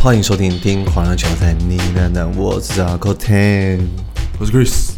欢迎收听《听狂人球赛》，你呢呢？我是阿 o Ten，我是 Chris。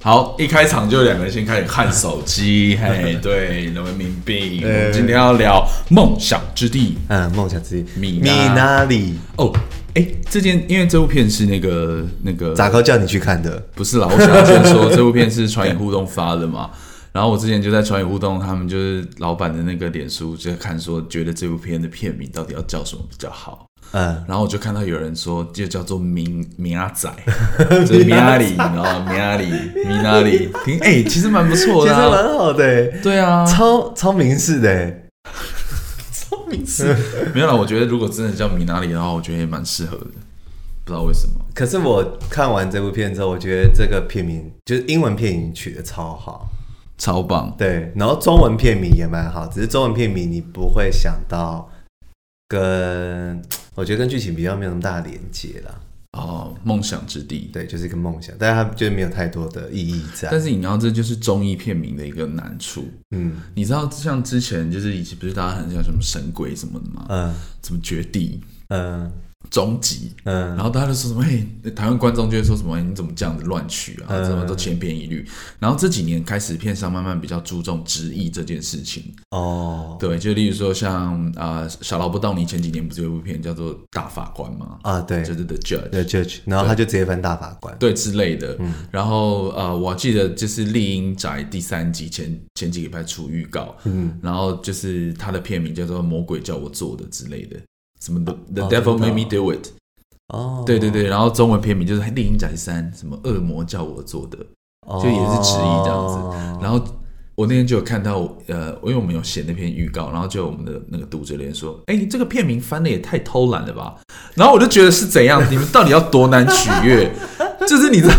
好，一开场就两个人先开始看手机，嘿，对，人民币。我们今天要聊梦想之地，嗯，梦想之地，米米哪里？哦，哎，这件因为这部片是那个那个咋哥叫你去看的？不是啦，我想要先说，这部片是传影互动发的嘛。然后我之前就在传影互动，他们就是老板的那个脸书，就在看说，觉得这部片的片名到底要叫什么比较好。嗯，然后我就看到有人说，就叫做明明阿仔，就是明阿里，然后明阿里，明阿里，听，哎，其实蛮不错的，啊，其实蛮好的，对啊，超超明式的，超明式。没有啦，我觉得如果真的叫明阿里的话，我觉得也蛮适合的，不知道为什么。可是我看完这部片之后，我觉得这个片名就是英文片名取得超好。超棒，对，然后中文片名也蛮好，只是中文片名你不会想到跟，我觉得跟剧情比较没有那么大的连接啦。哦，梦想之地，对，就是一个梦想，但是它就是没有太多的意义在。但是你知道，这就是综艺片名的一个难处。嗯，你知道像之前就是以前不是大家很像什么神鬼什么的吗？嗯，什么绝地，嗯。终极，嗯，然后大家就说什么？嘿，台湾观众就会说什么？你怎么这样子乱取啊？怎么都千篇一律？然后这几年开始，片商慢慢比较注重直译这件事情。哦，对，就例如说像啊，小劳勃道尼前几年不是有一部片叫做《大法官》吗？啊，对，就是 The Judge，The Judge，然后他就直接翻大法官，对之类的。嗯，然后呃，我记得就是《丽英宅》第三集前前几个礼拜出预告，嗯，然后就是他的片名叫做《魔鬼叫我做的》之类的。什么 The The Devil Made Me Do It？哦，对对对，然后中文片名就是《猎鹰宅三》，什么恶魔叫我做的，就也是直译这样子。然后我那天就有看到，呃，因为我们有写那篇预告，然后就有我们的那个读者留言说：“哎，这个片名翻的也太偷懒了吧？”然后我就觉得是怎样？你们到底要多难取悦？就是你知道，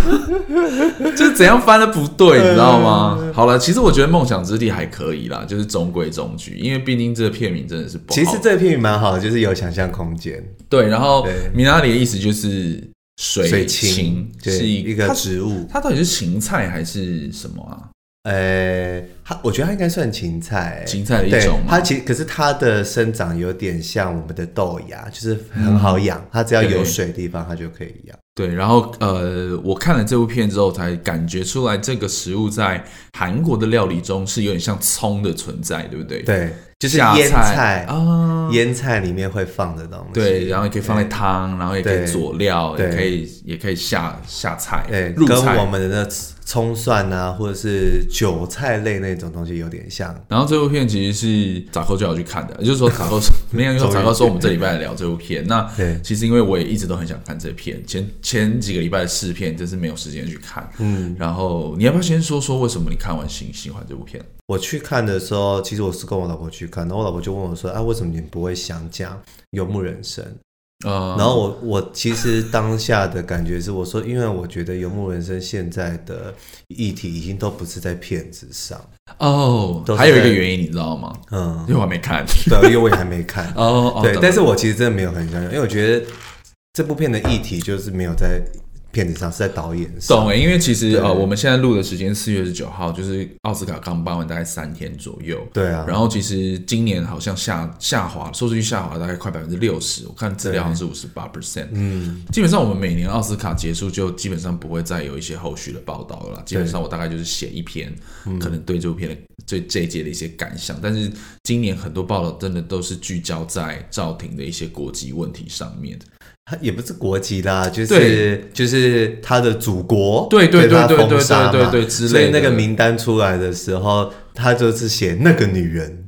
就是怎样翻的不对，你知道吗？好了，其实我觉得《梦想之地》还可以啦，就是中规中矩，因为毕竟这个片名真的是不好。其实这个片名蛮好的，就是有想象空间。对，然后米拉里的意思就是水芹，是一个植物它。它到底是芹菜还是什么啊？呃，它我觉得它应该算芹菜，芹菜的一种。它其可是它的生长有点像我们的豆芽，就是很好养，它只要有水的地方它就可以养。对，然后呃，我看了这部片之后，才感觉出来这个食物在韩国的料理中是有点像葱的存在，对不对？对，就是腌菜啊，腌菜里面会放的东西。对，然后也可以放在汤，然后也可以佐料，也可以也可以下下菜，对，跟我们的那葱蒜啊，或者是韭菜类那种东西有点像。然后这部片其实是杂扣就要去看的，就是说杂扣没有用杂扣说我们这礼拜来聊这部片。那其实因为我也一直都很想看这片，前。前几个礼拜的试片，真是没有时间去看。嗯，然后你要不要先说说为什么你看完喜喜欢这部片？我去看的时候，其实我是跟我老婆去看，然后我老婆就问我说：“啊，为什么你不会想讲《游牧人生》？”啊，然后我我其实当下的感觉是，我说，因为我觉得《游牧人生》现在的议题已经都不是在片子上哦，还有一个原因你知道吗？嗯，因为我还没看，对，因为我也还没看 哦。对，但是我其实真的没有很想讲，因为我觉得。这部片的议题就是没有在片子上，是在导演上。懂哎，因为其实呃，我们现在录的时间四月十九号，就是奥斯卡刚颁完大概三天左右。对啊。然后其实今年好像下下滑，收视率下滑大概快百分之六十，我看资料好像是五十八 percent。嗯。基本上我们每年奥斯卡结束就基本上不会再有一些后续的报道了啦。基本上我大概就是写一篇，可能对这部片的对这一届的一些感想。但是今年很多报道真的都是聚焦在赵婷的一些国籍问题上面。他也不是国籍啦，就是就是他的祖国。对对对对对对对对。所以那个名单出来的时候，他就是写那个女人。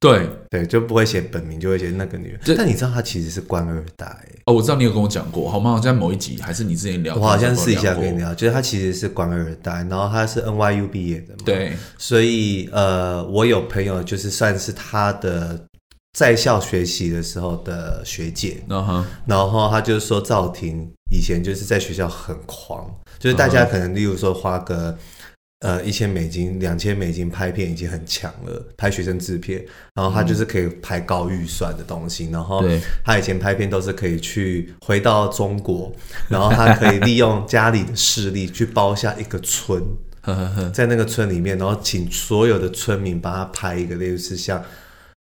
对对，就不会写本名，就会写那个女人。但你知道他其实是官二代。哦，我知道你有跟我讲过，好吗？好像某一集，还是你之前聊。我好像试一下跟你聊，就是他其实是官二代，然后他是 N Y U 毕业的嘛。对。所以呃我有朋友就是算是他的。在校学习的时候的学姐，uh huh. 然后她就是说赵婷以前就是在学校很狂，就是大家可能例如说花个呃一千美金、两千美金拍片已经很强了，拍学生制片，然后他就是可以拍高预算的东西，然后他以前拍片都是可以去回到中国，然后他可以利用家里的势力去包下一个村，在那个村里面，然后请所有的村民帮他拍一个类似像。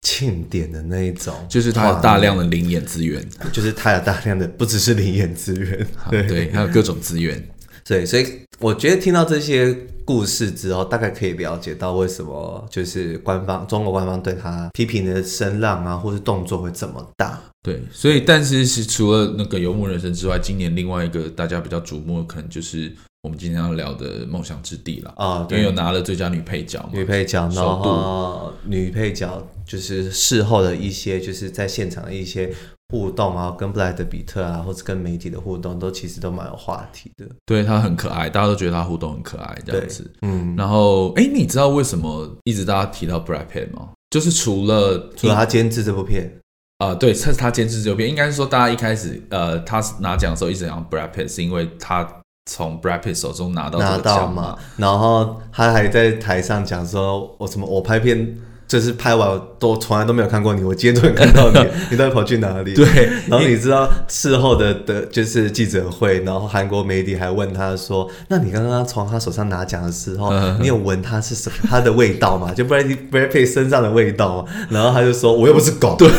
庆典的那一种，就是他有大量的灵眼资源，就是他有大量的不只是灵眼资源，对对，还有各种资源。对，所以我觉得听到这些故事之后，大概可以了解到为什么就是官方中国官方对他批评的声浪啊，或是动作会这么大。对，所以但是是除了那个游牧人生之外，今年另外一个大家比较瞩目的，可能就是我们今天要聊的《梦想之地》了啊，因为有拿了最佳女配角嘛，女配角，然后女配角就是事后的一些，就是在现场的一些。互动啊，跟布莱德比特啊，或者跟媒体的互动，都其实都蛮有话题的。对，她很可爱，大家都觉得她互动很可爱，这样子。嗯，然后，哎，你知道为什么一直大家提到 Brad Pitt 吗？就是除了除了他监制这部片啊、呃，对，是他监制这部片。应该是说，大家一开始呃，他拿奖的时候一直讲 Brad Pitt，是因为他从 Brad Pitt 手中拿到拿到嘛。然后他还在台上讲说：“我什么？我拍片。”就是拍完都从来都没有看过你，我今天突然看到你，你到底跑去哪里？对，然后你知道事后的的，就是记者会，然后韩国媒体还问他说：“那你刚刚从他手上拿奖的时候，你有闻他是什么他的味道吗？就 Brad Brad Pitt 身上的味道吗？”然后他就说：“我又不是狗。”对，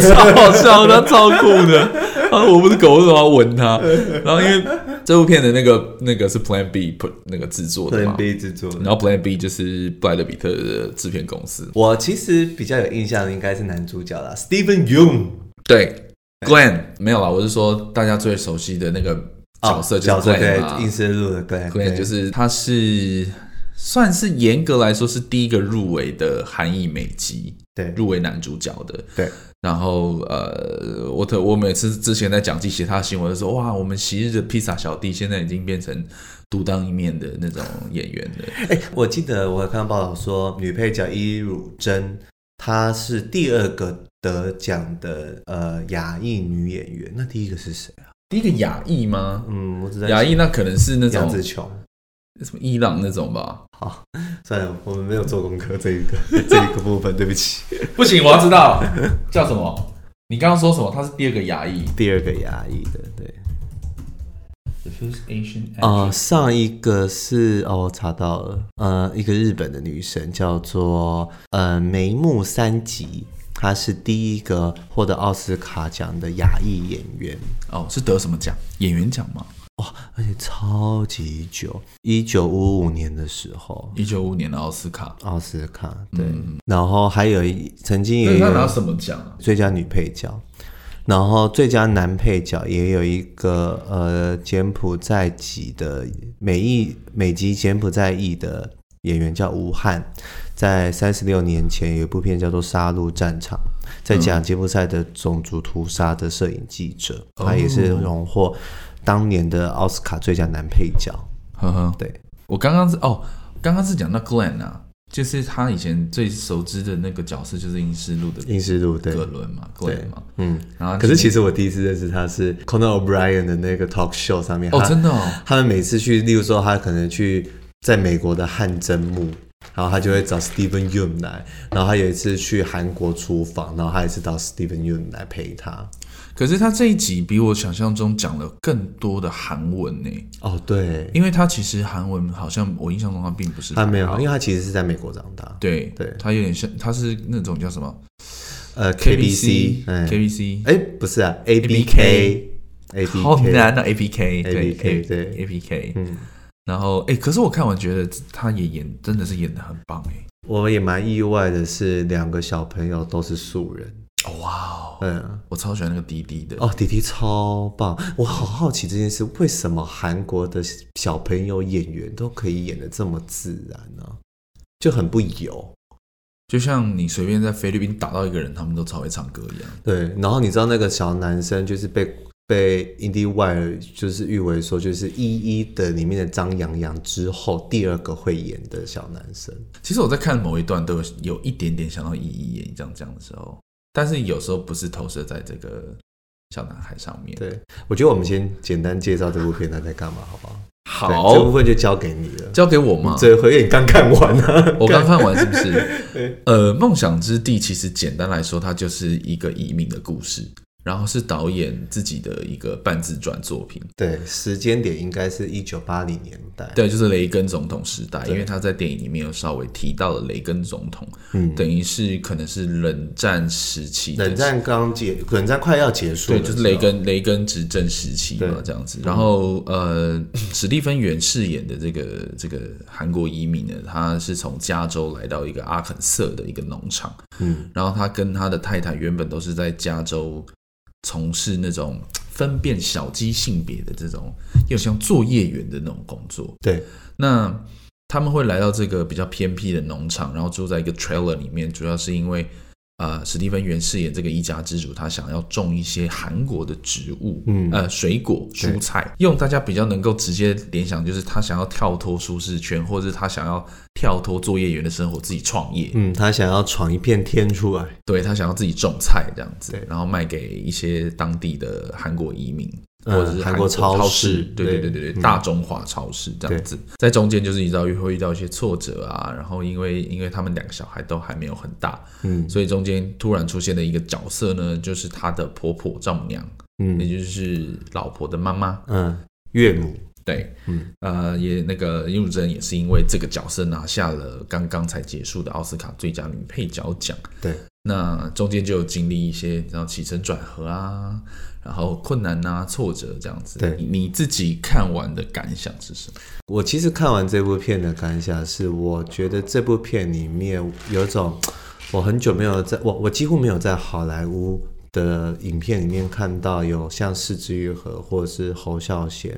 超好笑，他超酷的。他说：“我不是狗，为什么要闻他？”然后因为这部片的那个那个是 Plan B 那个制作的嘛 Plan B 制作，然后 Plan B 就是布莱德比特的制片公司。我。其实比较有印象的应该是男主角啦，Steven Yeun。对，Glenn 没有啦，我是说大家最熟悉的那个角色就是 Glenn 嘛，映射路的 Glenn。Glenn 就是他是算是严格来说是第一个入围的韩裔美籍，对，入围男主角的。对，然后呃，我特我每次之前在讲记写他的新闻的时候，哇，我们昔日的披萨小弟现在已经变成。独当一面的那种演员了，哎、欸，我记得我有看到报道说，女配角伊汝珍她是第二个得奖的呃亚裔女演员，那第一个是谁啊？第一个亚裔吗？嗯，我知道亚裔那可能是那种杨紫琼，什么伊朗那种吧。好，算了，我们没有做功课这一个 这一个部分，对不起，不行，我要知道叫什么？你刚刚说什么？他是第二个牙医，第二个牙医的，对。啊、呃，上一个是哦，我查到了，呃，一个日本的女生叫做呃梅木三吉，她是第一个获得奥斯卡奖的亚裔演员。哦，是得什么奖？演员奖吗？哇，而且超级久，一九五五年的时候，一九五五年的奥斯卡，奥斯卡对，嗯、然后还有一曾经也有拿什么奖？最佳女配角。然后最佳男配角也有一个呃柬埔寨籍的美裔美籍柬埔寨裔的演员叫吴汉，在三十六年前有一部片叫做《杀戮战场》，在讲柬埔寨的种族屠杀的摄影记者，嗯、他也是荣获当年的奥斯卡最佳男配角。呵呵，对，我刚刚是哦，刚刚是讲到 Glenn 啊。就是他以前最熟知的那个角色，就是《阴尸路》的《阴尸路》对，葛伦嘛，对嘛，嗯。然后，可是其实我第一次认识他是 Conan O'Brien 的那个 talk show 上面哦，真的哦。他们每次去，例如说他可能去在美国的汗蒸幕，然后他就会找 Steven Yeun 来。然后他有一次去韩国厨房，然后他也是找 Steven Yeun 来陪他。可是他这一集比我想象中讲了更多的韩文呢。哦，对，因为他其实韩文好像我印象中他并不是他没有，因为他其实是在美国长大。对对，他有点像，他是那种叫什么？呃，KBC，KBC，哎，不是啊，ABK，ABK，好难啊，ABK，对对，ABK，嗯，然后哎，可是我看完觉得他也演，真的是演的很棒哎。我也蛮意外的是，两个小朋友都是素人。哇哦，嗯，我超喜欢那个弟弟的哦，弟弟超棒。我好好奇这件事，为什么韩国的小朋友演员都可以演的这么自然呢？就很不油，就像你随便在菲律宾打到一个人，他们都超会唱歌一样。对，然后你知道那个小男生就是被被 IndieWire 就是誉为说就是一一的里面的张阳阳之后第二个会演的小男生。其实我在看某一段都有有一点点想到一一演这样这样的时候。但是有时候不是投射在这个小男孩上面。对，我觉得我们先简单介绍这部片他在干嘛，好不好？好，这部分就交给你了。交给我吗？这回你刚看完啊？我刚看完是不是？呃，梦想之地其实简单来说，它就是一个移民的故事。然后是导演自己的一个半自传作品。对，时间点应该是一九八零年代。对，就是雷根总统时代，因为他在电影里面有稍微提到了雷根总统，嗯，等于是可能是冷战时期，冷战刚结，冷战快要结束，对，就是雷根雷根执政时期嘛，这样子。然后呃，史蒂芬元饰演的这个这个韩国移民呢，他是从加州来到一个阿肯色的一个农场，嗯，然后他跟他的太太原本都是在加州。从事那种分辨小鸡性别的这种，又像作业员的那种工作。对，那他们会来到这个比较偏僻的农场，然后住在一个 trailer 里面，主要是因为。呃，史蒂芬元饰演这个一家之主，他想要种一些韩国的植物，嗯，呃，水果、蔬菜，用大家比较能够直接联想，就是他想要跳脱舒适圈，或者是他想要跳脱作业员的生活，自己创业，嗯，他想要闯一片天出来，对，他想要自己种菜这样子，然后卖给一些当地的韩国移民。或者是韩国超市，对对对对对，大中华超市这样子，在中间就是你知道会遇到一些挫折啊，然后因为因为他们两个小孩都还没有很大，嗯，所以中间突然出现的一个角色呢，就是他的婆婆丈母娘，嗯，也就是老婆的妈妈，嗯，岳母，对，嗯，呃，也那个尹汝贞也是因为这个角色拿下了刚刚才结束的奥斯卡最佳女配角奖，对，那中间就有经历一些然后起承转合啊。然后困难啊，挫折这样子。对，你自己看完的感想是什么？我其实看完这部片的感想是，我觉得这部片里面有一种，我很久没有在我我几乎没有在好莱坞的影片里面看到有像四之愈合或者是侯孝贤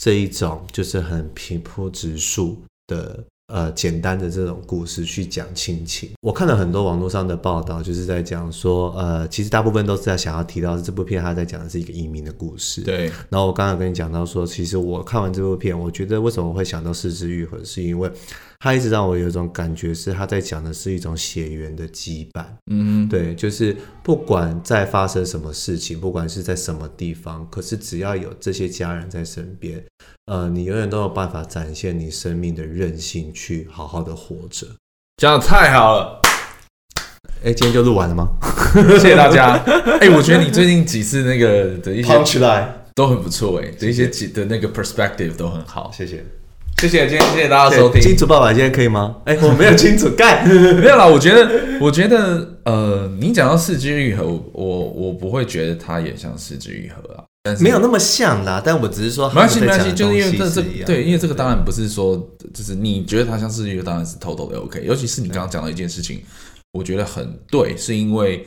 这一种，就是很平铺直述的。呃，简单的这种故事去讲亲情，我看了很多网络上的报道，就是在讲说，呃，其实大部分都是在想要提到这部片，他在讲的是一个移民的故事。对。然后我刚刚跟你讲到说，其实我看完这部片，我觉得为什么会想到失之愈合，是因为。他一直让我有一种感觉，是他在讲的是一种血缘的羁绊。嗯，对，就是不管在发生什么事情，不管是在什么地方，可是只要有这些家人在身边，呃，你永远都有办法展现你生命的韧性，去好好的活着。讲的太好了！哎，今天就录完了吗？谢谢大家。哎，我觉得你最近几次那个的一些 punchline 都很不错，哎，的一些几的那个 perspective 都很好，谢谢。谢谢，今天谢谢大家收听。金主爸爸今天可以吗？哎，我没有金主干，没有啦。我觉得，我觉得，呃，你讲到四肢愈合，我我不会觉得它也像四肢愈合啊，但是没有那么像啦。但我只是说，没关系，没关系，就是因为这这对，因为这个当然不是说，就是你觉得它像四肢愈合，当然是偷偷的 OK。尤其是你刚刚讲到一件事情，我觉得很对，是因为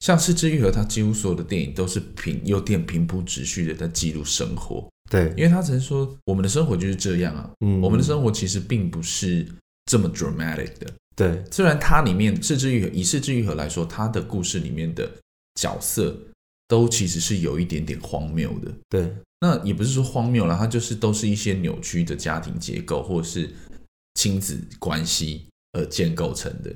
像四肢愈合，它几乎所有的电影都是平有点平铺直叙的在记录生活。对，因为他曾说我们的生活就是这样啊，嗯，我们的生活其实并不是这么 dramatic 的。对，虽然它里面是枝裕和，以是枝裕和来说，它的故事里面的角色都其实是有一点点荒谬的。对，那也不是说荒谬了，它就是都是一些扭曲的家庭结构或者是亲子关系而建构成的。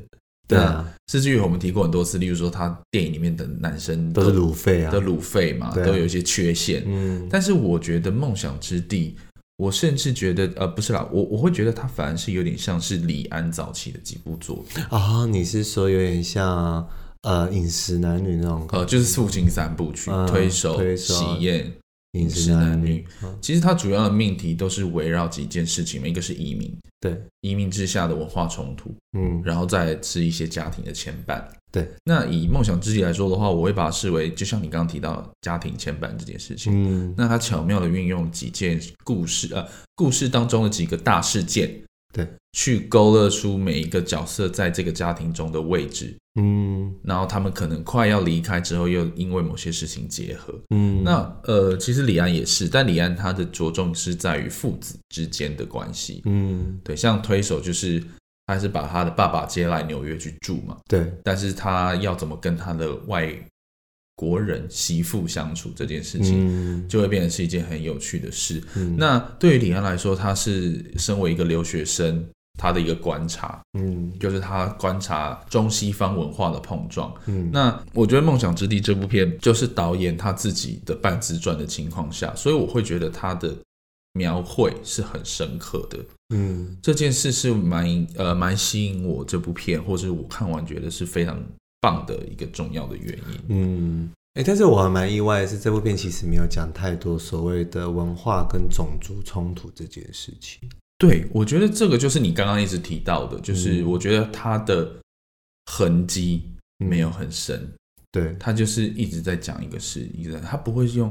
对啊，是枝裕和我们提过很多次，例如说他电影里面的男生都，都是鲁废啊，都鲁废嘛，啊、都有一些缺陷。嗯，但是我觉得《梦想之地》，我甚至觉得呃，不是啦，我我会觉得他反而是有点像是李安早期的几部作品啊、哦。你是说有点像呃《饮食男女》那种？呃，就是父亲三部曲，嗯、推手、推手喜宴。饮食男女，其实它主要的命题都是围绕几件事情，一个是移民，对，移民之下的文化冲突，嗯，然后再是一些家庭的牵绊，对。那以梦想之地来说的话，我会把它视为，就像你刚刚提到家庭牵绊这件事情，嗯，那它巧妙的运用几件故事，呃，故事当中的几个大事件。对，去勾勒出每一个角色在这个家庭中的位置，嗯，然后他们可能快要离开之后，又因为某些事情结合，嗯，那呃，其实李安也是，但李安他的着重是在于父子之间的关系，嗯，对，像推手就是他是把他的爸爸接来纽约去住嘛，对，但是他要怎么跟他的外。国人媳妇相处这件事情，就会变成是一件很有趣的事。嗯、那对于李安来说，他是身为一个留学生，他的一个观察，嗯，就是他观察中西方文化的碰撞。嗯，那我觉得《梦想之地》这部片就是导演他自己的半自传的情况下，所以我会觉得他的描绘是很深刻的。嗯，这件事是蛮呃蛮吸引我这部片，或者我看完觉得是非常。棒的一个重要的原因，嗯，哎，但是我还蛮意外的是，这部片其实没有讲太多所谓的文化跟种族冲突这件事情。对，我觉得这个就是你刚刚一直提到的，就是我觉得它的痕迹没有很深。嗯、对，它就是一直在讲一个事，一直在，它不会用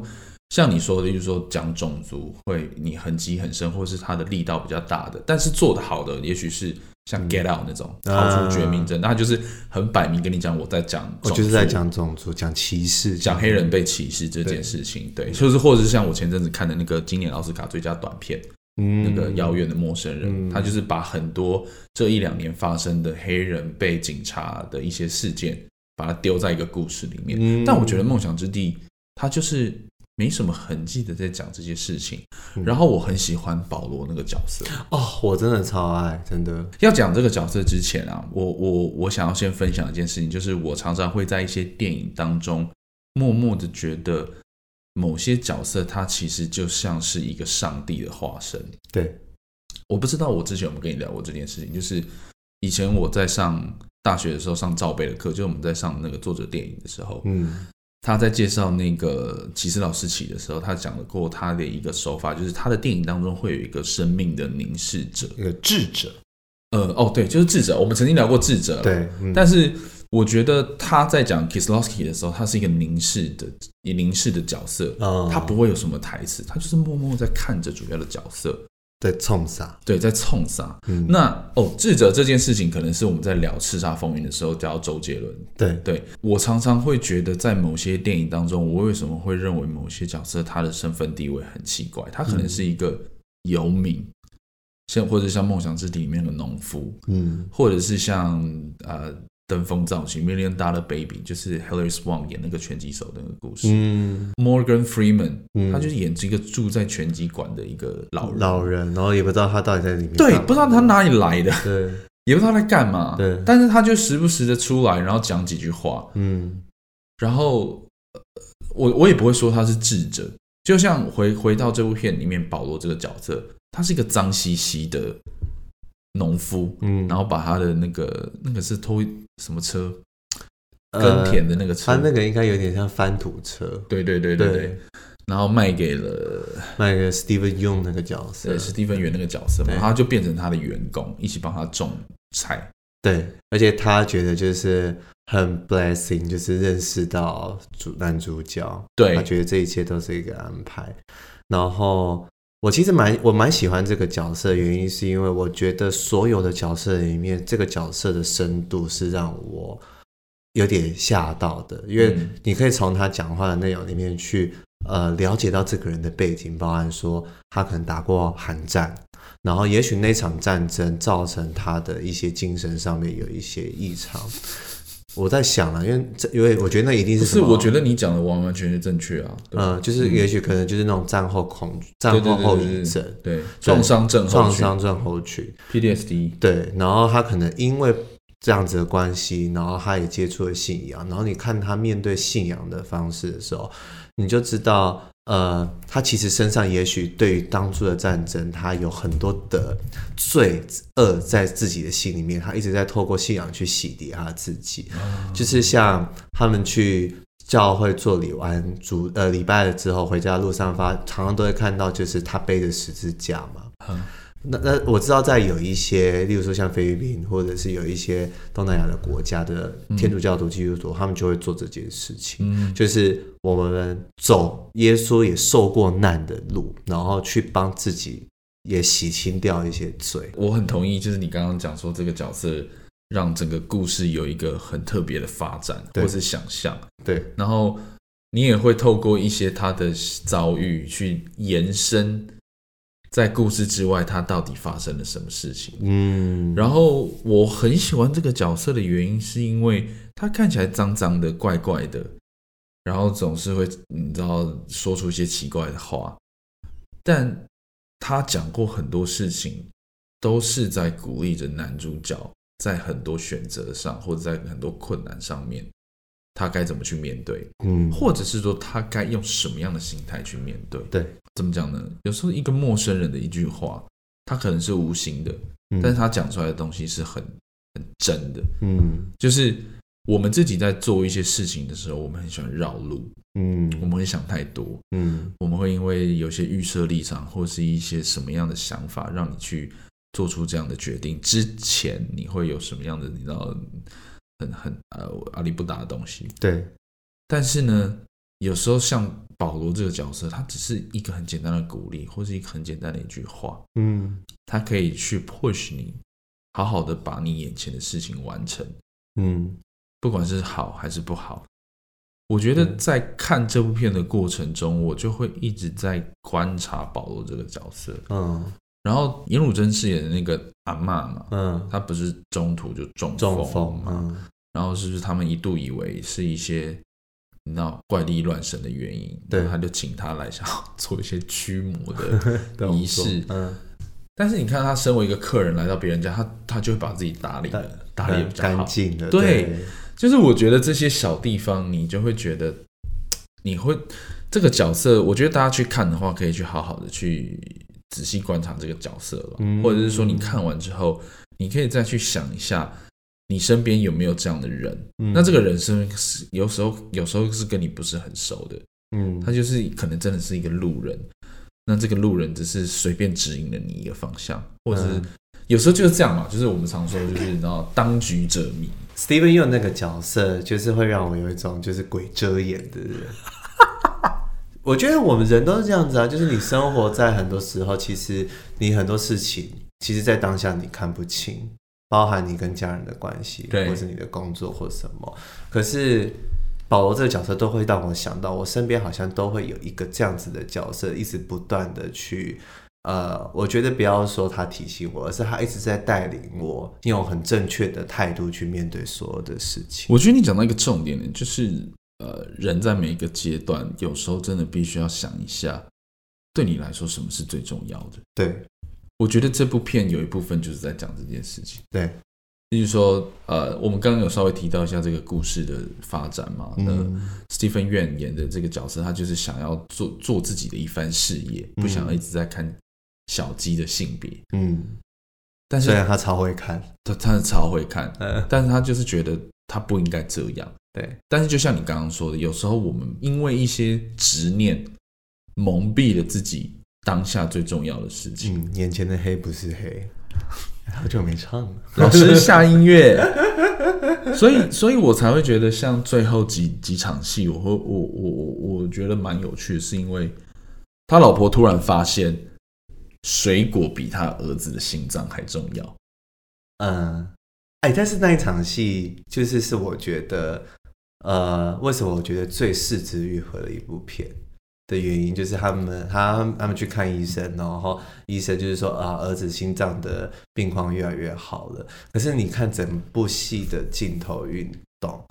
像你说的，就是说讲种族会你痕迹很深，或是它的力道比较大的，但是做得好的，也许是。像 Get Out 那种逃出绝命镇，那他就是很摆明跟你讲，我在讲，我就是在讲种族，讲歧视，讲黑人被歧视这件事情。对，就是或者是像我前阵子看的那个今年奥斯卡最佳短片，那个遥远的陌生人，他就是把很多这一两年发生的黑人被警察的一些事件，把它丢在一个故事里面。但我觉得梦想之地，它就是。没什么痕迹的在讲这些事情，然后我很喜欢保罗那个角色哦，我真的超爱，真的。要讲这个角色之前啊，我我我想要先分享一件事情，就是我常常会在一些电影当中默默的觉得某些角色他其实就像是一个上帝的化身。对，我不知道我之前有没有跟你聊过这件事情，就是以前我在上大学的时候上赵贝的课，就是我们在上那个作者电影的时候，嗯。他在介绍那个骑士老师起的时候，他讲了过他的一个手法，就是他的电影当中会有一个生命的凝视者，一个智者。呃，哦，对，就是智者。我们曾经聊过智者，对。嗯、但是我觉得他在讲 Kieslowski 的时候，他是一个凝视的、以凝视的角色，哦、他不会有什么台词，他就是默默在看着主要的角色。在冲杀，对，在冲杀。嗯、那哦，智者这件事情，可能是我们在聊《叱咤风云》的时候叫周杰伦。对，对我常常会觉得，在某些电影当中，我为什么会认为某些角色他的身份地位很奇怪？他可能是一个游民，像、嗯、或者像《梦想之地》里面的农夫，嗯，或者是像呃。登峰造型，Million Dollar Baby 就是 Hilary Swank 演那个拳击手的那个故事。嗯，Morgan Freeman，嗯，他就是演这个住在拳击馆的一个老人，老人，然后也不知道他到底在里面，对，不知道他哪里来的，对，也不知道他在干嘛，对，但是他就时不时的出来，然后讲几句话，嗯，然后我我也不会说他是智者，就像回回到这部片里面，保罗这个角色，他是一个脏兮兮的。农夫，嗯，然后把他的那个那个是偷什么车，耕田的那个车，他那个应该有点像翻土车，对对对对对，然后卖给了卖给 Steven Yeun 那个角色，对，史蒂芬·元那个角色嘛，他就变成他的员工，一起帮他种菜，对，而且他觉得就是很 blessing，就是认识到主男主角，对，他觉得这一切都是一个安排，然后。我其实蛮我蛮喜欢这个角色，原因是因为我觉得所有的角色里面，这个角色的深度是让我有点吓到的，因为你可以从他讲话的内容里面去呃了解到这个人的背景，包含说他可能打过韩战，然后也许那场战争造成他的一些精神上面有一些异常。我在想啊，因为这，因为我觉得那一定是是，我觉得你讲的完完全全正确啊。嗯，就是也许可能就是那种战后恐惧、战后后遗症，对创伤症、创伤症候群 （PTSD）。对，然后他可能因为这样子的关系，然后他也接触了信仰，然后你看他面对信仰的方式的时候，你就知道。呃，他其实身上也许对于当初的战争，他有很多的罪恶在自己的心里面，他一直在透过信仰去洗涤他自己。就是像他们去教会做礼完主呃礼拜了之后，回家路上发常常都会看到，就是他背着十字架嘛。那那我知道，在有一些，例如说像菲律宾，或者是有一些东南亚的国家的天主教徒、基督徒，他们就会做这件事情，嗯，就是我们走耶稣也受过难的路，然后去帮自己也洗清掉一些罪。我很同意，就是你刚刚讲说这个角色让整个故事有一个很特别的发展，或是想象，对，然后你也会透过一些他的遭遇去延伸。在故事之外，他到底发生了什么事情？嗯，然后我很喜欢这个角色的原因，是因为他看起来脏脏的、怪怪的，然后总是会你知道说出一些奇怪的话，但他讲过很多事情，都是在鼓励着男主角在很多选择上，或者在很多困难上面。他该怎么去面对？嗯，或者是说他该用什么样的心态去面对？对，怎么讲呢？有时候一个陌生人的一句话，他可能是无形的，嗯，但是他讲出来的东西是很很真的。嗯，就是我们自己在做一些事情的时候，我们很喜欢绕路，嗯，我们会想太多，嗯，我们会因为有些预设立场或是一些什么样的想法，让你去做出这样的决定。之前你会有什么样的你知道很很呃阿里不达的东西？对，但是呢，有时候像保罗这个角色，他只是一个很简单的鼓励，或是一个很简单的一句话，嗯，他可以去 push 你，好好的把你眼前的事情完成，嗯。不管是好还是不好，我觉得在看这部片的过程中，我就会一直在观察保罗这个角色。嗯，然后尹汝贞饰演的那个阿嬷嘛，嗯，她不是中途就中风嘛，嗯，然后是不是他们一度以为是一些你知道怪力乱神的原因？对，他就请他来想 做一些驱魔的 仪式。嗯，但是你看他身为一个客人来到别人家，他他就会把自己打理的打理比较干净的，对。就是我觉得这些小地方，你就会觉得，你会这个角色，我觉得大家去看的话，可以去好好的去仔细观察这个角色了，嗯、或者是说你看完之后，你可以再去想一下，你身边有没有这样的人？嗯、那这个人是有时候有时候是跟你不是很熟的，嗯，他就是可能真的是一个路人，那这个路人只是随便指引了你一个方向，或者是有时候就是这样嘛，就是我们常说，就是你知道当局者迷。Steven Yeun 那个角色，就是会让我有一种就是鬼遮眼的人。我觉得我们人都是这样子啊，就是你生活在很多时候，其实你很多事情，其实，在当下你看不清，包含你跟家人的关系，对或是你的工作或什么。可是保罗这个角色都会让我想到，我身边好像都会有一个这样子的角色，一直不断的去。呃，我觉得不要说他提醒我，而是他一直在带领我，用很正确的态度去面对所有的事情。我觉得你讲到一个重点，就是呃，人在每一个阶段，有时候真的必须要想一下，对你来说什么是最重要的。对，我觉得这部片有一部分就是在讲这件事情。对，例如说，呃，我们刚刚有稍微提到一下这个故事的发展嘛。那 Stephen Yeun 演的这个角色，他就是想要做做自己的一番事业，不想要一直在看。小鸡的性别，嗯，但是虽然他超会看，他他是超会看，嗯，但是他就是觉得他不应该这样，对。但是就像你刚刚说的，有时候我们因为一些执念蒙蔽了自己当下最重要的事情。嗯，眼前的黑不是黑，好久没唱了，老师下音乐，所以所以我才会觉得像最后几几场戏，我会我我我我觉得蛮有趣的，是因为他老婆突然发现。水果比他儿子的心脏还重要。嗯，哎，但是那一场戏就是是我觉得，呃，为什么我觉得最视之愈合的一部片的原因，就是他们他他们去看医生，然后医生就是说啊，儿子心脏的病况越来越好了。可是你看整部戏的镜头运动，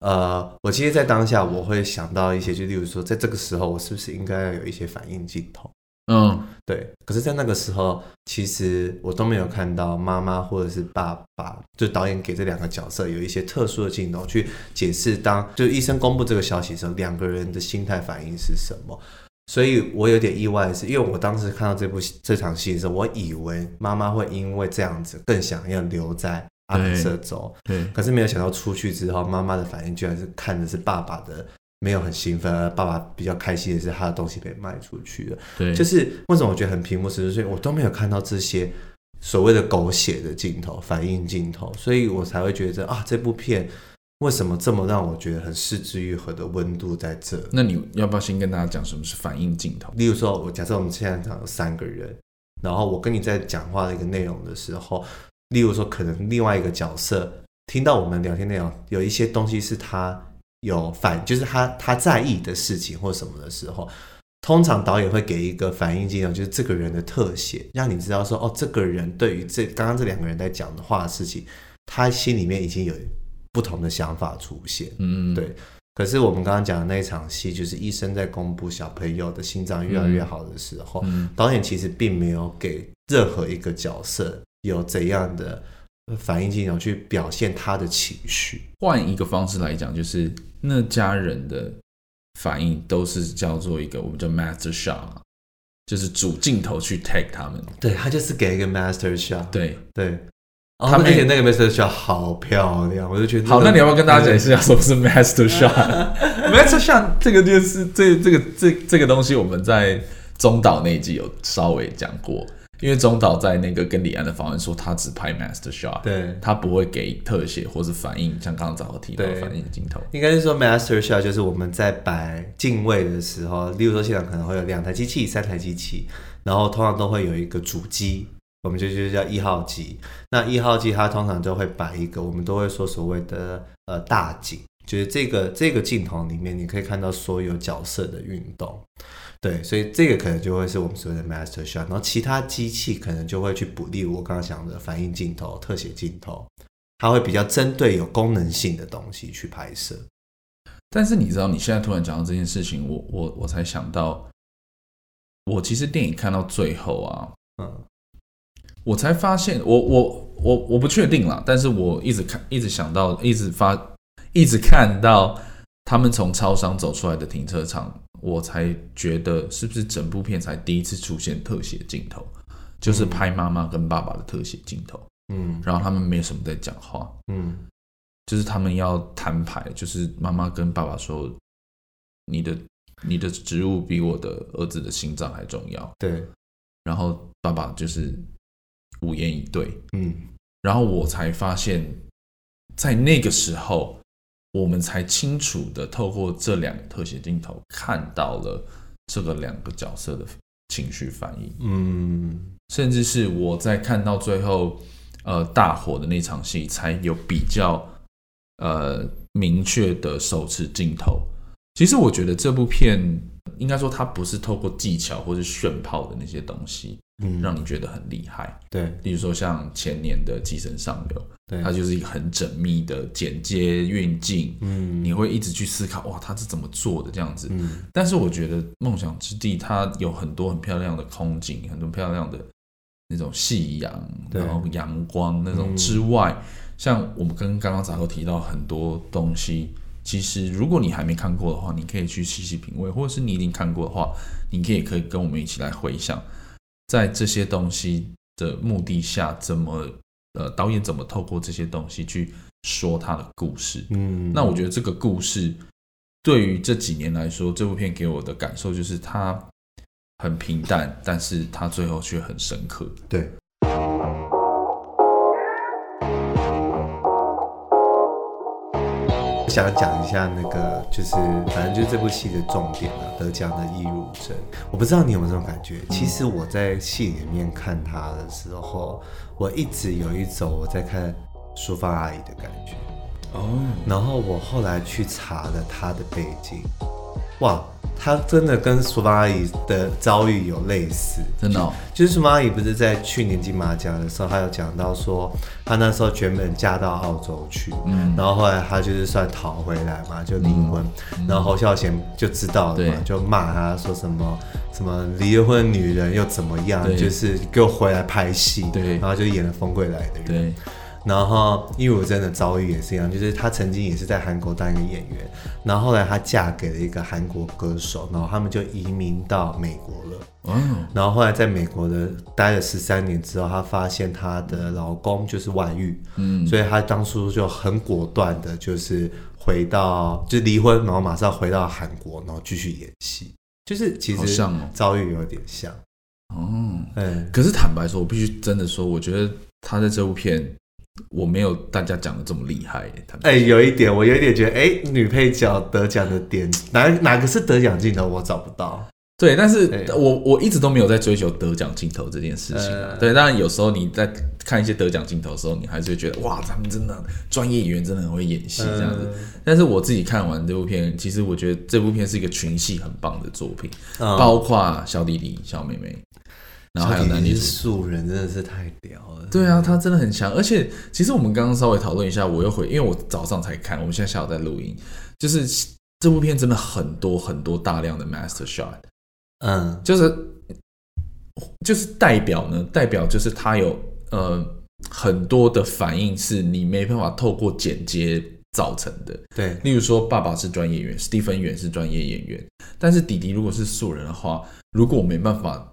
呃，我其实，在当下我会想到一些，就例如说，在这个时候，我是不是应该要有一些反应镜头？嗯，对。可是，在那个时候，其实我都没有看到妈妈或者是爸爸，就导演给这两个角色有一些特殊的镜头去解释，当就医生公布这个消息的时候，两个人的心态反应是什么。所以我有点意外的是，因为我当时看到这部这场戏的时候，我以为妈妈会因为这样子更想要留在阿肯色州，对。可是没有想到出去之后，妈妈的反应居然是看的是爸爸的。没有很兴奋，而爸爸比较开心的是他的东西被卖出去了。对，就是为什么我觉得很平铺直叙，所以我都没有看到这些所谓的狗血的镜头、反应镜头，所以我才会觉得啊，这部片为什么这么让我觉得很失之愈合的温度在这？那你要不要先跟大家讲什么是反应镜头？例如说，我假设我们现在讲有三个人，然后我跟你在讲话的一个内容的时候，例如说，可能另外一个角色听到我们聊天内容，有一些东西是他。有反，就是他他在意的事情或什么的时候，通常导演会给一个反应镜头，就是这个人的特写，让你知道说，哦，这个人对于这刚刚这两个人在讲的话的事情，他心里面已经有不同的想法出现。嗯，对。可是我们刚刚讲的那一场戏，就是医生在公布小朋友的心脏越来越好的时候，嗯，导演其实并没有给任何一个角色有怎样的。反应镜头去表现他的情绪。换一个方式来讲，就是那家人的反应都是叫做一个我们叫 master shot，就是主镜头去 take 他们。对，他就是给一个 master shot。对对，他们之前那个 Master Shot 好漂亮，我就觉得好。那你要不要跟大家解释一下什么是 Master Shot？Master Shot 这个就是这这个这这个东西，我们在中岛那一集有稍微讲过。因为中岛在那个跟李安的访问说，他只拍 Master Shot，对，他不会给特写或是反应，像刚刚早提到的反应镜头。应该是说 Master Shot 就是我们在摆镜位的时候，例如说现场可能会有两台机器、三台机器，然后通常都会有一个主机。我们就就叫一号机，那一号机它通常就会摆一个，我们都会说所谓的呃大景，就是这个这个镜头里面你可以看到所有角色的运动，对，所以这个可能就会是我们所谓的 master shot，然后其他机器可能就会去补，例如我刚刚讲的反应镜头、特写镜头，它会比较针对有功能性的东西去拍摄。但是你知道，你现在突然讲到这件事情，我我我才想到，我其实电影看到最后啊，嗯。我才发现，我我我我不确定啦，但是我一直看，一直想到，一直发，一直看到他们从超商走出来的停车场，我才觉得是不是整部片才第一次出现特写镜头，就是拍妈妈跟爸爸的特写镜头，嗯，然后他们没什么在讲话，嗯，就是他们要摊牌，就是妈妈跟爸爸说，你的你的职务比我的儿子的心脏还重要，对，然后爸爸就是。无言以对，嗯，然后我才发现，在那个时候，我们才清楚的透过这两个特写镜头，看到了这个两个角色的情绪反应，嗯，甚至是我在看到最后，呃，大火的那场戏，才有比较呃明确的手持镜头。其实我觉得这部片，应该说它不是透过技巧或是炫炮的那些东西。嗯，让你觉得很厉害。对，例如说像前年的《寄生上流》，对，它就是一个很缜密的剪接运镜。嗯，你会一直去思考，哇，它是怎么做的这样子？嗯，但是我觉得《梦想之地》它有很多很漂亮的空景，很多漂亮的那种夕阳，然后阳光那种之外，嗯，像我们跟刚刚杂哥提到很多东西，其实如果你还没看过的话，你可以去细细品味；或者是你已经看过的话，你可以可以跟我们一起来回想。在这些东西的目的下，怎么呃导演怎么透过这些东西去说他的故事？嗯，那我觉得这个故事对于这几年来说，这部片给我的感受就是它很平淡，但是它最后却很深刻。对。想讲一下那个，就是反正就是这部戏的重点啊，得奖的易如珍。我不知道你有没有这种感觉？其实我在戏里面看他的时候，我一直有一种我在看淑芳阿姨的感觉。哦。然后我后来去查了他的背景，哇。他真的跟淑芳阿姨的遭遇有类似，真的、哦。就是淑芳阿姨不是在去年金马奖的时候，她有讲到说，她那时候原本嫁到澳洲去，嗯，然后后来她就是算逃回来嘛，就离婚，嗯、然后侯孝贤就知道了嘛，嗯、就骂她说什么什么离了婚女人又怎么样，就是给我回来拍戏，对，然后就演了《风柜来的人》。然后易如真的遭遇也是一样，就是她曾经也是在韩国当一个演员，然后后来她嫁给了一个韩国歌手，然后他们就移民到美国了。嗯，然后后来在美国的待了十三年之后，她发现她的老公就是外遇，嗯，所以她当初就很果断的，就是回到就离婚，然后马上回到韩国，然后继续演戏，就是其实遭遇有点像。哦，嗯，可是坦白说，我必须真的说，我觉得他在这部片。我没有大家讲的这么厉害，哎、欸，有一点，我有一点觉得，哎、欸，女配角得奖的点，哪哪个是得奖镜头，我找不到。对，但是我我一直都没有在追求得奖镜头这件事情、啊。对，当然有时候你在看一些得奖镜头的时候，你还是会觉得，哇，他们真的专业演员真的很会演戏这样子。但是我自己看完这部片，其实我觉得这部片是一个群戏很棒的作品，包括小弟弟、小妹妹。然后还有男女素人真的是太屌了，对啊，他真的很强。而且其实我们刚刚稍微讨论一下，我又回，因为我早上才看，我们现在下午在录音，就是这部片真的很多很多大量的 master shot，嗯，就是就是代表呢，代表就是他有呃很多的反应是你没办法透过剪接造成的，对，例如说爸爸是专业演员，史蒂芬远是专业演员，但是弟弟如果是素人的话，如果我没办法。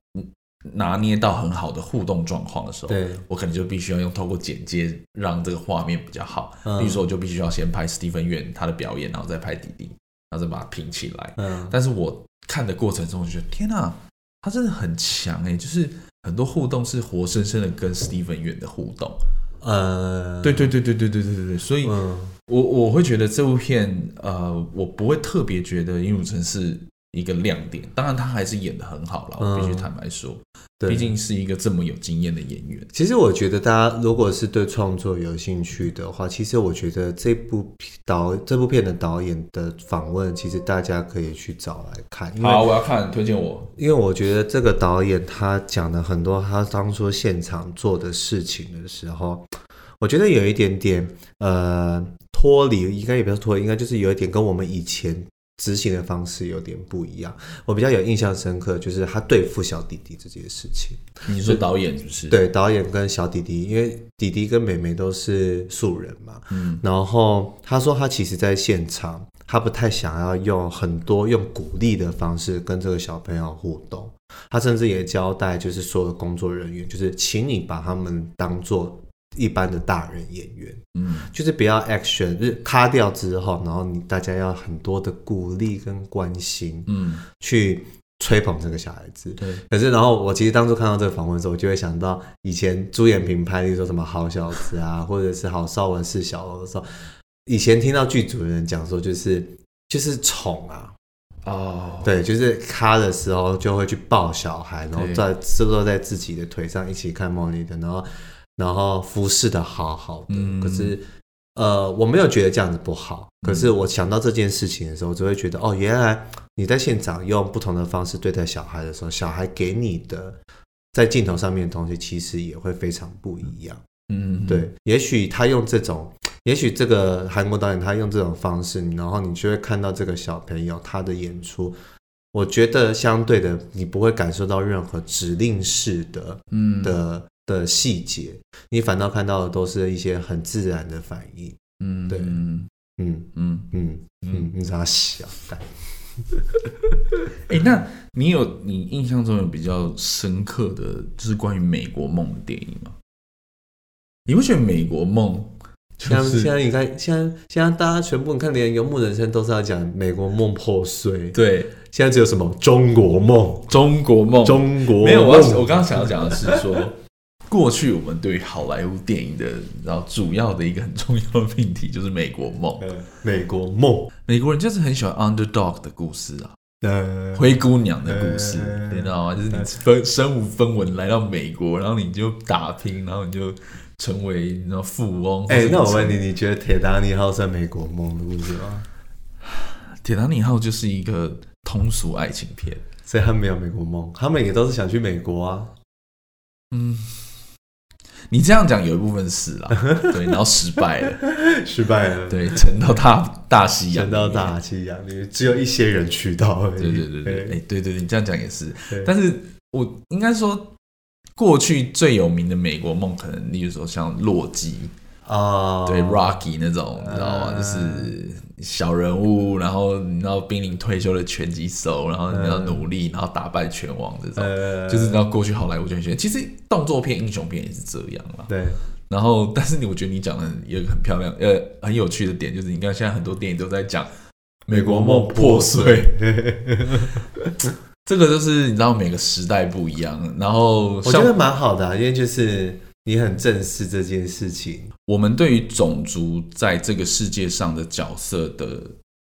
拿捏到很好的互动状况的时候，对我可能就必须要用透过剪接让这个画面比较好。嗯、比如说，我就必须要先拍史蒂芬苑他的表演，然后再拍弟弟，然后再把它拼起来。嗯，但是我看的过程中，我就觉得天哪，他真的很强哎！就是很多互动是活生生的跟史蒂芬苑的互动。呃，对对对对对对对对对，所以，我我会觉得这部片，呃，我不会特别觉得殷汝诚是一个亮点。当然，他还是演的很好了，我必须坦白说，毕竟是一个这么有经验的演员。其实，我觉得大家如果是对创作有兴趣的话，其实我觉得这部导这部片的导演的访问，其实大家可以去找来看。好，我要看，推荐我，因为我觉得这个导演他讲的很多他当初现场做的事情的时候。我觉得有一点点呃脱离，应该也不是脱离，应该就是有一点跟我们以前执行的方式有点不一样。我比较有印象深刻，就是他对付小弟弟这件事情。你说导演是不是？对，导演跟小弟弟，因为弟弟跟妹妹都是素人嘛。嗯。然后他说，他其实在现场，他不太想要用很多用鼓励的方式跟这个小朋友互动。他甚至也交代，就是所有的工作人员，就是请你把他们当做。一般的大人演员，嗯，就是不要 action，就是卡掉之后，然后你大家要很多的鼓励跟关心，嗯，去吹捧这个小孩子。对，可是然后我其实当初看到这个访问的时候，我就会想到以前朱延平拍的说什么好小子啊，或者是好少文是小楼的时候，以前听到剧组的人讲说，就是就是宠啊，哦，对，就是卡的时候就会去抱小孩，然后在坐在自己的腿上一起看茉莉的，然后。然后服侍的好好的，嗯、可是，呃，我没有觉得这样子不好。可是我想到这件事情的时候，我就会觉得，哦，原来你在现场用不同的方式对待小孩的时候，小孩给你的在镜头上面的东西，其实也会非常不一样。嗯，对。也许他用这种，也许这个韩国导演他用这种方式，然后你就会看到这个小朋友他的演出。我觉得相对的，你不会感受到任何指令式的，嗯的。的细节，你反倒看到的都是一些很自然的反应。嗯，对，嗯嗯嗯嗯嗯，你咋想？哎，那你有你印象中有比较深刻的就是关于美国梦的电影吗？你会觉得美国梦？像现在你看，现在现在大家全部你看连《游牧人生》都是要讲美国梦破碎。对，现在只有什么中国梦？中国梦？中国梦？没有，我我刚刚想要讲的是说。过去我们对于好莱坞电影的，然后主要的一个很重要的命题就是美国梦。美国梦，美国人就是很喜欢 underdog 的故事啊，灰姑娘的故事，你知道吗？就是你分身无分文来到美国，然后你就打拼，然后你就成为你知道富翁。哎，那我问你，你觉得《铁达尼号》算美国梦的故事吗？《铁达尼号》就是一个通俗爱情片，所以他们没有美国梦，他们也都是想去美国啊。嗯。你这样讲有一部分是啦，对，然后失败了，失败了，对，沉到大大西洋，沉到大西洋你，只有一些人去到。对对对对，哎，对对，你这样讲也是。但是我应该说，过去最有名的美国梦，可能例如说像洛基啊，对，Rocky 那种，你知道吗？就是。小人物，然后你知道濒临退休的拳击手，然后你要努力，然后打败拳王这种，呃、就是你知道过去好莱坞就很喜欢。其实动作片、英雄片也是这样嘛。对。然后，但是你我觉得你讲的有一个很漂亮、呃很有趣的点，就是你看现在很多电影都在讲美国梦破碎。这个就是你知道每个时代不一样，然后我觉得蛮好的、啊，因为就是。你很正视这件事情。我们对于种族在这个世界上的角色的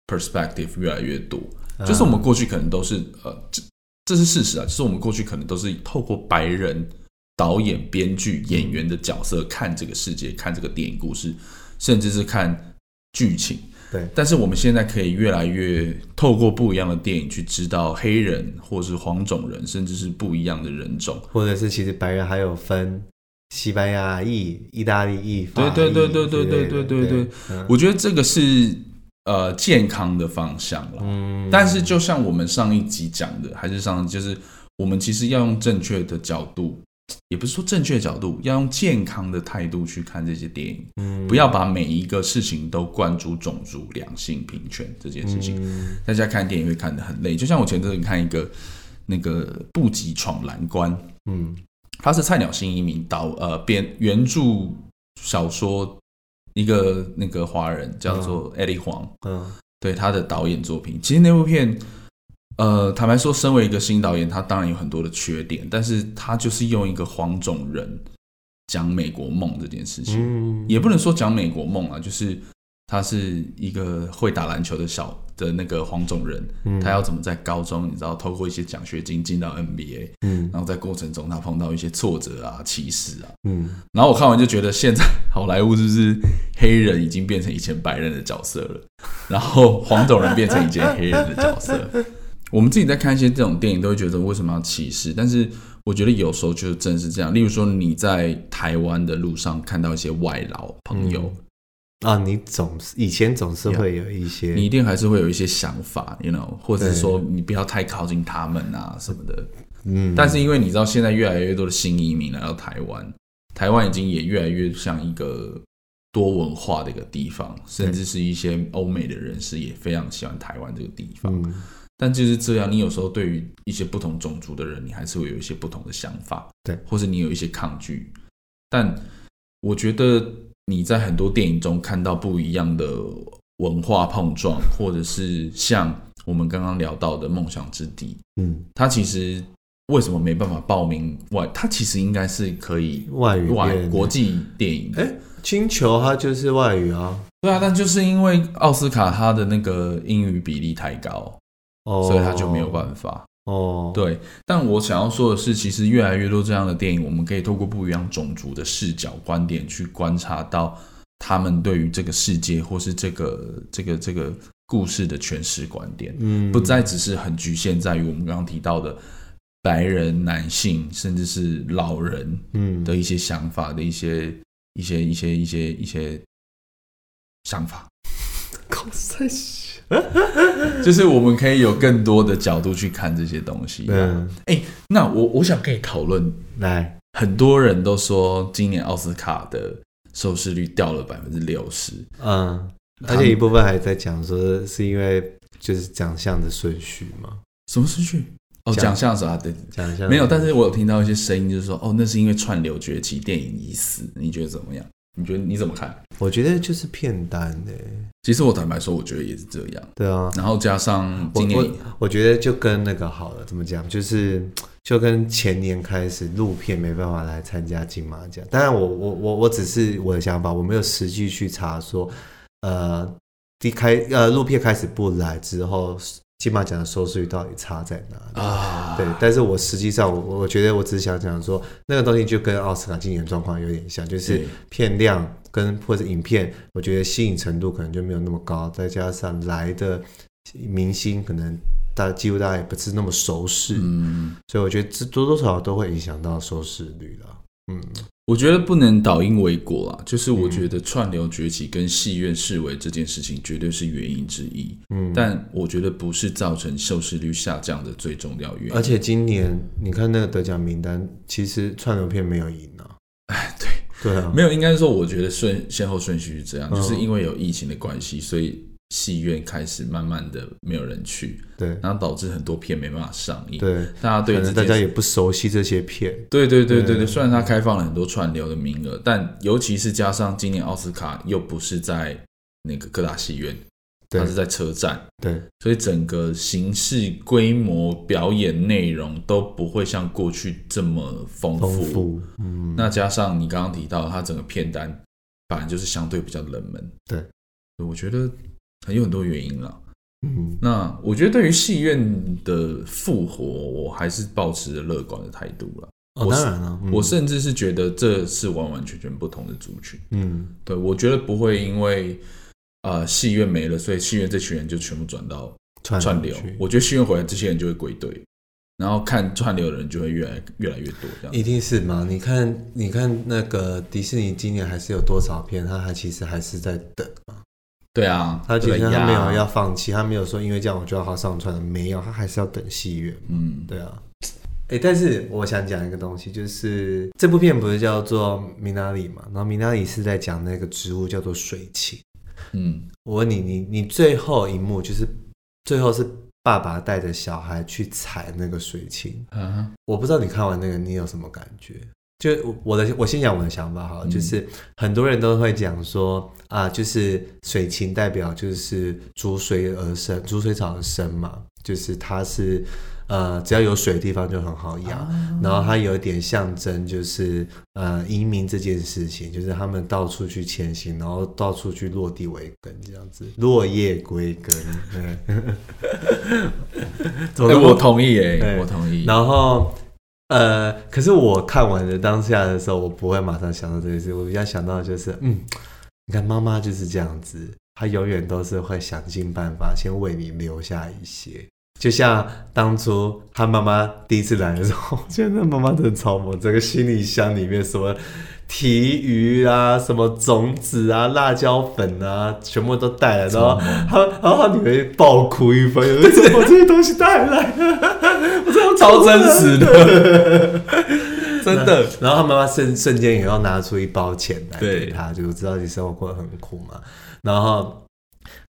perspective 越来越多，嗯、就是我们过去可能都是呃，这这是事实啊，就是我们过去可能都是透过白人导演、编剧、演员的角色看这个世界，看这个电影故事，甚至是看剧情。对，但是我们现在可以越来越透过不一样的电影去知道黑人，或是黄种人，甚至是不一样的人种，或者是其实白人还有分。西班牙裔、意大利裔，对对对对对对对对对，我觉得这个是呃健康的方向了。嗯，但是就像我们上一集讲的，还是上就是我们其实要用正确的角度，也不是说正确的角度，要用健康的态度去看这些电影。嗯，不要把每一个事情都灌注种族、两性、平权这件事情。大家看电影会看得很累，就像我前阵子看一个。那个布吉闯蓝关，嗯，他是菜鸟新移民导呃编原著小说一个那个华人叫做艾利黄，嗯，对他的导演作品，其实那部片，呃，坦白说，身为一个新导演，他当然有很多的缺点，但是他就是用一个黄种人讲美国梦这件事情，嗯，也不能说讲美国梦啊，就是。他是一个会打篮球的小的那个黄种人，嗯、他要怎么在高中，你知道，透过一些奖学金进到 NBA，嗯，然后在过程中他碰到一些挫折啊、歧视啊，嗯，然后我看完就觉得，现在好莱坞是不是黑人已经变成以前白人的角色了，然后黄种人变成以前黑人的角色。我们自己在看一些这种电影，都会觉得为什么要歧视？但是我觉得有时候就正是这样。例如说，你在台湾的路上看到一些外劳朋友。嗯啊，你总是以前总是会有一些，你一定还是会有一些想法，you know，或者是说你不要太靠近他们啊什么的。嗯，但是因为你知道，现在越来越多的新移民来到台湾，台湾已经也越来越像一个多文化的一个地方，甚至是一些欧美的人士也非常喜欢台湾这个地方。嗯，但就是这样，你有时候对于一些不同种族的人，你还是会有一些不同的想法，对，或者你有一些抗拒。但我觉得。你在很多电影中看到不一样的文化碰撞，或者是像我们刚刚聊到的《梦想之地》，嗯，它其实为什么没办法报名外？它其实应该是可以外语外国际电影。哎，星球它就是外语啊，对啊，但就是因为奥斯卡它的那个英语比例太高，哦，所以它就没有办法。哦，对，但我想要说的是，其实越来越多这样的电影，我们可以透过不一样种族的视角、观点去观察到他们对于这个世界或是这个、这个、这个故事的诠释观点，嗯，不再只是很局限在于我们刚刚提到的白人男性，甚至是老人，嗯，的一些想法的一些、一些、一些、一些、一些想法。就是我们可以有更多的角度去看这些东西。嗯，哎，那我我想跟你讨论，来，很多人都说今年奥斯卡的收视率掉了百分之六十。嗯，而且一部分还在讲说是因为就是奖项的顺序嘛？什么顺序？哦，奖项是啊，对，奖项没有。但是我有听到一些声音，就是说，哦，那是因为串流崛起，电影已死。你觉得怎么样？你觉得你怎么看？我觉得就是片单的。其实我坦白说，我觉得也是这样。对啊，然后加上今年，我我，我觉得就跟那个好了，怎么讲？就是就跟前年开始录片没办法来参加金马奖。当然我，我我我我只是我的想法，我没有实际去查说，呃，第开呃录片开始不来之后。金马奖的收视率到底差在哪里？啊？对，但是我实际上我我觉得我只是想讲说，那个东西就跟奥斯卡今年状况有点像，就是片量跟或者影片，我觉得吸引程度可能就没有那么高，再加上来的明星可能大几乎大家也不是那么熟识，嗯，所以我觉得这多多少少都会影响到收视率了，嗯。我觉得不能倒因为果啊，就是我觉得串流崛起跟戏院式微这件事情绝对是原因之一，嗯，但我觉得不是造成收视率下降的最重要原因。而且今年你看那个得奖名单，其实串流片没有赢啊，哎，对对啊，没有，应该是说我觉得顺先后顺序是这样，就是因为有疫情的关系，所以。戏院开始慢慢的没有人去，对，然后导致很多片没办法上映，对，大家对大家也不熟悉这些片，对对对对对。虽然它开放了很多串流的名额，但尤其是加上今年奥斯卡又不是在那个各大戏院，它是在车站，对，所以整个形式、规模、表演内容都不会像过去这么丰富。嗯，那加上你刚刚提到它整个片单，反而就是相对比较冷门，对，我觉得。有很多原因了，嗯，那我觉得对于戏院的复活，我还是抱持着乐观的态度了。哦，当然了，嗯，我甚至是觉得这是完完全全不同的族群。嗯，对，我觉得不会因为呃戏院没了，所以戏院这群人就全部转到串流。我觉得戏院回来，这些人就会归队，然后看串流的人就会越来越来越多。这样一定是嘛？你看，你看那个迪士尼今年还是有多少片？他还其实还是在等。对啊，他其实他没有要放弃，他没有说因为这样我就要好上传，没有，他还是要等戏院。嗯，对啊。哎，但是我想讲一个东西，就是这部片不是叫做《米娜里》嘛？然后《米娜里》是在讲那个植物叫做水芹。嗯，我问你，你你最后一幕就是最后是爸爸带着小孩去踩那个水芹。嗯，我不知道你看完那个你有什么感觉？就我的，我先讲我的想法哈，嗯、就是很多人都会讲说啊，就是水情代表就是逐水而生，逐水草而生嘛，就是它是呃只要有水的地方就很好养，啊、然后它有一点象征就是呃移民这件事情，就是他们到处去前行，然后到处去落地为根这样子，落叶归根。对，欸、我同意哎，欸、我同意。然后。呃，可是我看完的当下的时候，我不会马上想到这件事，我比较想到就是，嗯，你看妈妈就是这样子，她永远都是会想尽办法先为你留下一些，就像当初她妈妈第一次来的时候，我觉得妈妈真的超萌，整个行李箱里面什么。提鱼啊，什么种子啊，辣椒粉啊，全部都带来，然后他，然后他女儿爆哭一番，为什么这些东西带来了？超真实的，真的。然后他妈妈瞬瞬间也要拿出一包钱来给他，对就知道你生活过得很苦嘛，然后。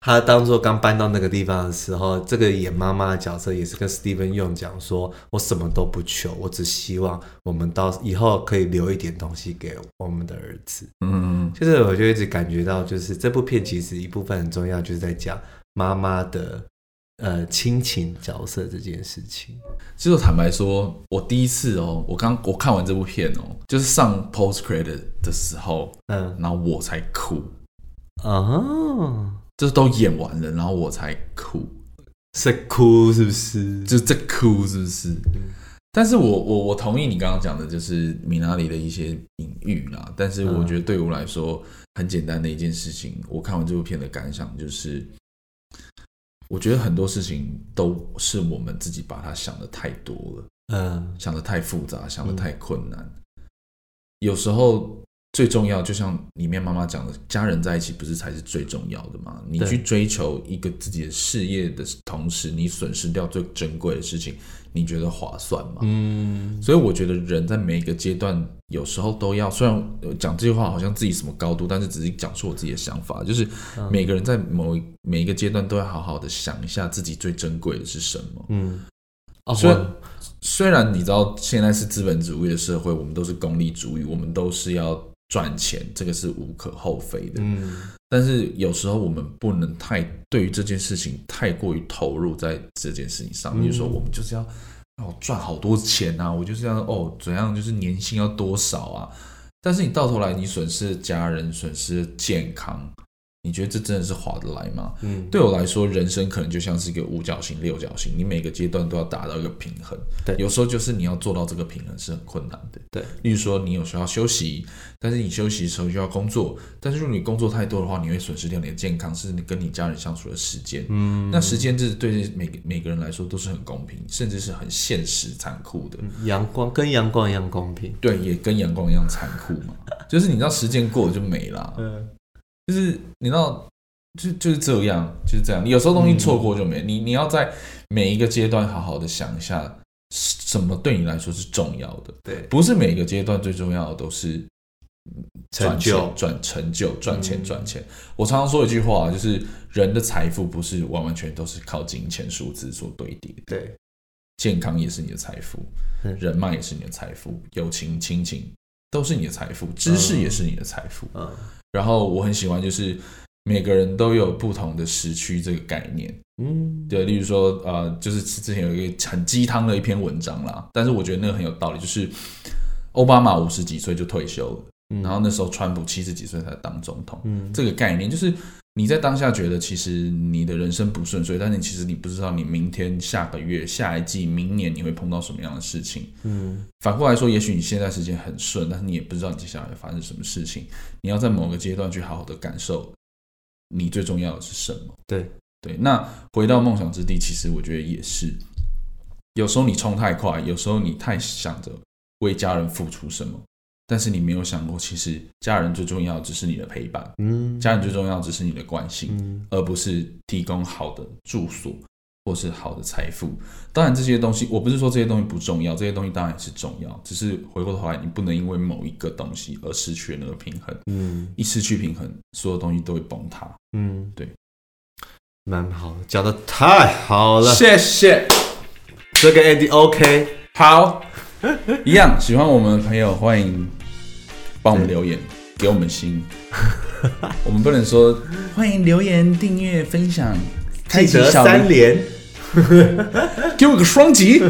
他当做刚搬到那个地方的时候，这个演妈妈的角色也是跟 Steven Yeun 讲说：“我什么都不求，我只希望我们到以后可以留一点东西给我们的儿子。”嗯，就是我就一直感觉到，就是这部片其实一部分很重要，就是在讲妈妈的呃亲情角色这件事情。其实我坦白说，我第一次哦，我刚我看完这部片哦，就是上 Post Credit 的时候，嗯，然后我才哭啊。就是都演完了，然后我才哭，是哭是不是？就是在哭是不是？嗯、但是我我我同意你刚刚讲的，就是米拉里的一些隐喻啦。但是我觉得对我来说，很简单的一件事情，嗯、我看完这部片的感想就是，我觉得很多事情都是我们自己把它想的太多了，嗯，想的太复杂，想的太困难，嗯、有时候。最重要，就像里面妈妈讲的，家人在一起不是才是最重要的吗？你去追求一个自己的事业的同时，你损失掉最珍贵的事情，你觉得划算吗？嗯，所以我觉得人在每一个阶段，有时候都要，虽然讲这句话好像自己什么高度，但是只是讲出我自己的想法，就是每个人在某一每一个阶段都要好好的想一下自己最珍贵的是什么。嗯，虽然虽然你知道现在是资本主义的社会，我们都是功利主义，我们都是要。赚钱这个是无可厚非的，嗯，但是有时候我们不能太对于这件事情太过于投入在这件事情上面，比如说我们就是要哦赚好多钱啊，我就是要哦怎样，就是年薪要多少啊，但是你到头来你损失家人，损失健康。你觉得这真的是划得来吗？嗯，对我来说，人生可能就像是一个五角星、六角星，你每个阶段都要达到一个平衡。对，有时候就是你要做到这个平衡是很困难的。对，例如说你有时候要休息，但是你休息的时候就要工作，但是如果你工作太多的话，你会损失掉你的健康，是你跟你家人相处的时间。嗯，那时间这对每每个人来说都是很公平，甚至是很现实、残酷的。阳光跟阳光一样公平，对，也跟阳光一样残酷嘛。就是你知道时间过了就没了。嗯。就是你知道，就就是这样，就是这样。你有时候东西错过就没。嗯、你你要在每一个阶段好好的想一下，什么对你来说是重要的。对，不是每一个阶段最重要的都是成就、赚成就、赚钱、赚钱。我常常说一句话，就是人的财富不是完完全都是靠金钱数字所堆叠的。对，健康也是你的财富，人脉也是你的财富，友情、亲情都是你的财富，知识也是你的财富。嗯。嗯然后我很喜欢，就是每个人都有不同的时区这个概念，嗯，对，例如说，呃，就是之前有一个很鸡汤的一篇文章啦，但是我觉得那个很有道理，就是奥巴马五十几岁就退休了，嗯，然后那时候川普七十几岁才当总统，嗯，这个概念就是。你在当下觉得其实你的人生不顺遂，但你其实你不知道你明天、下个月、下一季、明年你会碰到什么样的事情。嗯，反过来说，也许你现在时间很顺，但是你也不知道你接下来会发生什么事情。你要在某个阶段去好好的感受，你最重要的是什么？对对。那回到梦想之地，其实我觉得也是，有时候你冲太快，有时候你太想着为家人付出什么。但是你没有想过，其实家人最重要只是你的陪伴，嗯，家人最重要只是你的关心，嗯，而不是提供好的住所或是好的财富。当然这些东西，我不是说这些东西不重要，这些东西当然是重要，只是回过头来，你不能因为某一个东西而失去了那个平衡，嗯，一失去平衡，所有东西都会崩塌，嗯，对。蛮好，讲的太好了，谢谢。这个 Andy OK，好，一样喜欢我们的朋友欢迎帮我们留言，给我们心。我们不能说欢迎留言、订阅、分享，记得三连。给我个双击，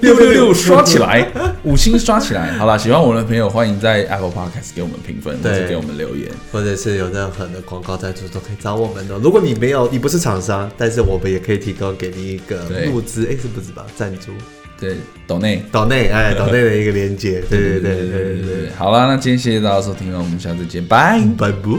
六六六刷起来，五星刷起来。好了，喜欢我们的朋友，欢迎在 Apple Podcast 给我们评分，或者给我们留言，或者是有任何的广告赞助都可以找我们的。如果你没有，你不是厂商，但是我们也可以提供给你一个物资，哎，是不是吧？赞助，对，岛内，岛内，哎，岛内的一个连接，对对对对对对。好了，那今天谢谢大家收听了，我们下次见，拜拜不。